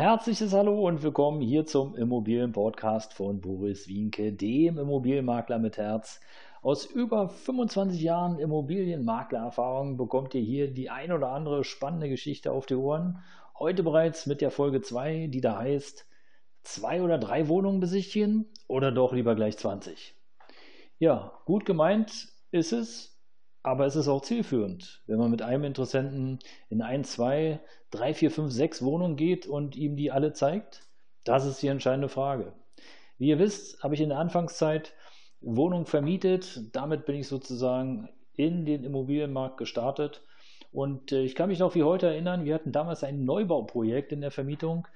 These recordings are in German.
Herzliches Hallo und willkommen hier zum Immobilienpodcast von Boris Wienke, dem Immobilienmakler mit Herz. Aus über 25 Jahren Immobilienmaklererfahrung bekommt ihr hier die ein oder andere spannende Geschichte auf die Ohren. Heute bereits mit der Folge 2, die da heißt, zwei oder drei Wohnungen besichtigen oder doch lieber gleich 20. Ja, gut gemeint ist es, aber es ist auch zielführend, wenn man mit einem Interessenten in ein, zwei, drei, vier, fünf, sechs Wohnungen geht und ihm die alle zeigt. Das ist die entscheidende Frage. Wie ihr wisst, habe ich in der Anfangszeit Wohnungen vermietet. Damit bin ich sozusagen in den Immobilienmarkt gestartet. Und äh, ich kann mich noch wie heute erinnern, wir hatten damals ein Neubauprojekt in der Vermietung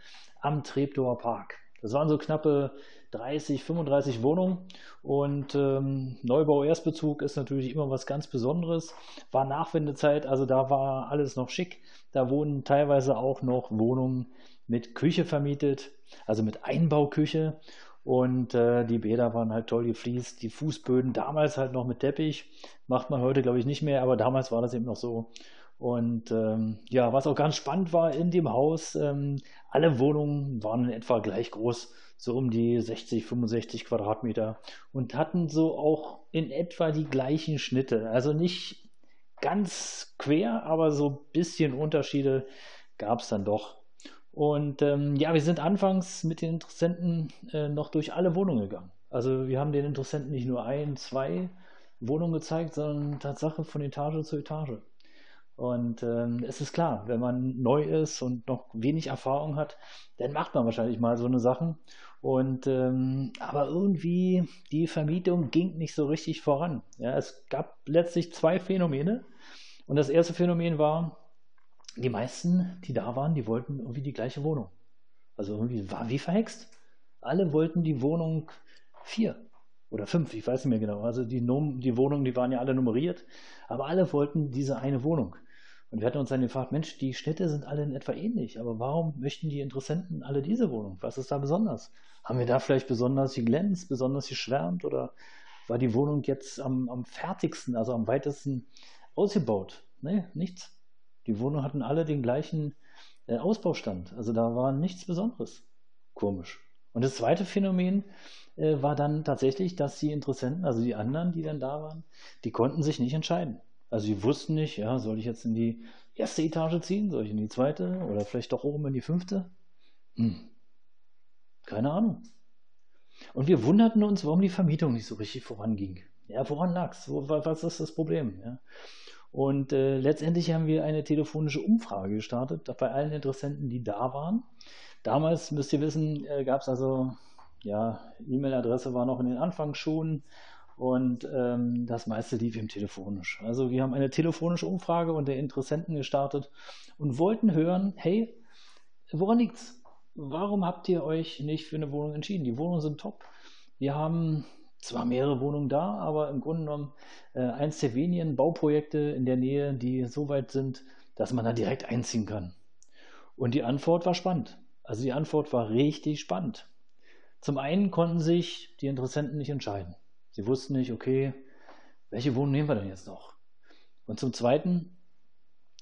am Treptower Park. Das waren so knappe 30, 35 Wohnungen und ähm, Neubau Erstbezug ist natürlich immer was ganz Besonderes. War Nachwendezeit, also da war alles noch schick. Da wurden teilweise auch noch Wohnungen mit Küche vermietet, also mit Einbauküche und äh, die Bäder waren halt toll gefliest, die Fußböden damals halt noch mit Teppich, macht man heute glaube ich nicht mehr, aber damals war das eben noch so. Und ähm, ja, was auch ganz spannend war in dem Haus, ähm, alle Wohnungen waren in etwa gleich groß, so um die 60, 65 Quadratmeter und hatten so auch in etwa die gleichen Schnitte. Also nicht ganz quer, aber so ein bisschen Unterschiede gab es dann doch. Und ähm, ja, wir sind anfangs mit den Interessenten äh, noch durch alle Wohnungen gegangen. Also wir haben den Interessenten nicht nur ein, zwei Wohnungen gezeigt, sondern Tatsache von Etage zu Etage. Und ähm, es ist klar, wenn man neu ist und noch wenig Erfahrung hat, dann macht man wahrscheinlich mal so eine Sachen. Und ähm, aber irgendwie die Vermietung ging nicht so richtig voran. Ja, es gab letztlich zwei Phänomene. Und das erste Phänomen war, die meisten, die da waren, die wollten irgendwie die gleiche Wohnung. Also irgendwie war wie verhext. Alle wollten die Wohnung vier oder fünf, ich weiß nicht mehr genau. Also die, die Wohnungen, die waren ja alle nummeriert, aber alle wollten diese eine Wohnung. Und wir hatten uns dann gefragt, Mensch, die Städte sind alle in etwa ähnlich, aber warum möchten die Interessenten alle diese Wohnung? Was ist da besonders? Haben wir da vielleicht besonders geglänzt, besonders geschwärmt oder war die Wohnung jetzt am, am fertigsten, also am weitesten ausgebaut? Nee, nichts. Die Wohnungen hatten alle den gleichen äh, Ausbaustand. Also da war nichts Besonderes. Komisch. Und das zweite Phänomen äh, war dann tatsächlich, dass die Interessenten, also die anderen, die dann da waren, die konnten sich nicht entscheiden. Also sie wussten nicht, ja, soll ich jetzt in die erste Etage ziehen, soll ich in die zweite oder vielleicht doch oben in die fünfte? Hm. Keine Ahnung. Und wir wunderten uns, warum die Vermietung nicht so richtig voranging. Ja, woran lag es? Was ist das Problem? Ja. Und äh, letztendlich haben wir eine telefonische Umfrage gestartet bei allen Interessenten, die da waren. Damals, müsst ihr wissen, äh, gab es also, ja, E-Mail-Adresse war noch in den Anfangsschuhen und ähm, das meiste lief ihm telefonisch. Also wir haben eine telefonische Umfrage unter Interessenten gestartet und wollten hören, hey, woran liegt's? Warum habt ihr euch nicht für eine Wohnung entschieden? Die Wohnungen sind top. Wir haben zwar mehrere Wohnungen da, aber im Grunde genommen äh, eins der wenigen Bauprojekte in der Nähe, die so weit sind, dass man da direkt einziehen kann. Und die Antwort war spannend. Also die Antwort war richtig spannend. Zum einen konnten sich die Interessenten nicht entscheiden. Sie wussten nicht, okay, welche Wohnung nehmen wir denn jetzt noch? Und zum Zweiten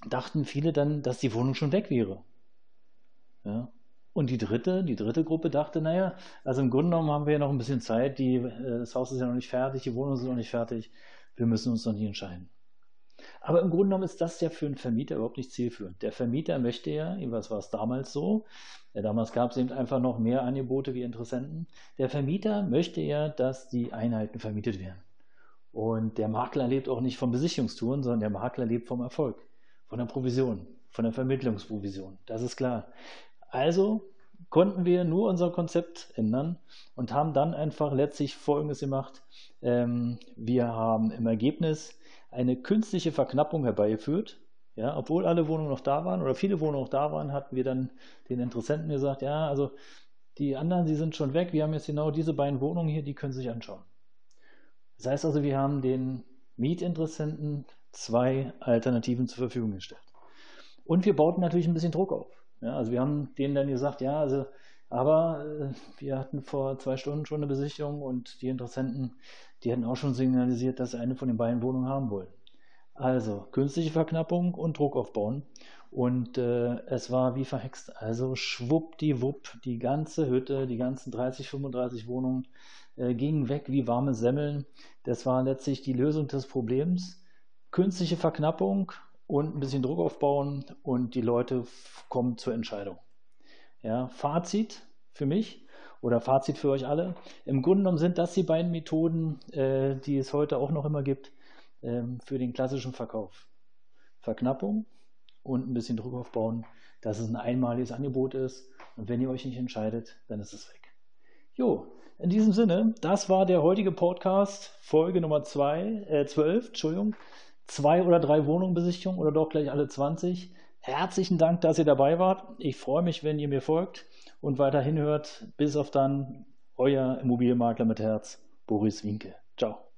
dachten viele dann, dass die Wohnung schon weg wäre. Ja. Und die dritte, die dritte Gruppe dachte, naja, also im Grunde genommen haben wir ja noch ein bisschen Zeit, die, äh, das Haus ist ja noch nicht fertig, die Wohnung ist noch nicht fertig, wir müssen uns noch nicht entscheiden. Aber im Grunde genommen ist das ja für einen Vermieter überhaupt nicht zielführend. Der Vermieter möchte ja, was war es damals so, ja, damals gab es eben einfach noch mehr Angebote wie Interessenten. Der Vermieter möchte ja, dass die Einheiten vermietet werden. Und der Makler lebt auch nicht von Besichtigungstouren, sondern der Makler lebt vom Erfolg, von der Provision, von der Vermittlungsprovision. Das ist klar. Also konnten wir nur unser Konzept ändern und haben dann einfach letztlich Folgendes gemacht. Ähm, wir haben im Ergebnis eine künstliche Verknappung herbeigeführt. Ja, obwohl alle Wohnungen noch da waren oder viele Wohnungen noch da waren, hatten wir dann den Interessenten gesagt, ja, also Die anderen, die sind schon weg. Wir haben jetzt genau diese beiden Wohnungen hier, die können Sie sich anschauen. Das heißt also, wir haben den Mietinteressenten zwei Alternativen zur Verfügung gestellt. Und wir bauten natürlich ein bisschen Druck auf. Ja, also wir haben denen dann gesagt, ja, also, aber äh, wir hatten vor zwei Stunden schon eine Besichtigung und die Interessenten, die hatten auch schon signalisiert, dass sie eine von den beiden Wohnungen haben wollen. Also künstliche Verknappung und Druck aufbauen. Und äh, es war wie verhext. Also schwuppdiwupp, die ganze Hütte, die ganzen 30, 35 Wohnungen äh, gingen weg wie warme Semmeln. Das war letztlich die Lösung des Problems. Künstliche Verknappung und ein bisschen Druck aufbauen und die Leute kommen zur Entscheidung. Ja, Fazit für mich oder Fazit für euch alle. Im Grunde genommen sind das die beiden Methoden, äh, die es heute auch noch immer gibt ähm, für den klassischen Verkauf. Verknappung und ein bisschen Druck aufbauen, dass es ein einmaliges Angebot ist. Und wenn ihr euch nicht entscheidet, dann ist es weg. Jo, in diesem Sinne, das war der heutige Podcast, Folge Nummer 2, äh, 12, Entschuldigung. Zwei oder drei Wohnungen oder doch gleich alle 20. Herzlichen Dank, dass ihr dabei wart. Ich freue mich, wenn ihr mir folgt und weiterhin hört. Bis auf dann, euer Immobilienmakler mit Herz, Boris Winke. Ciao.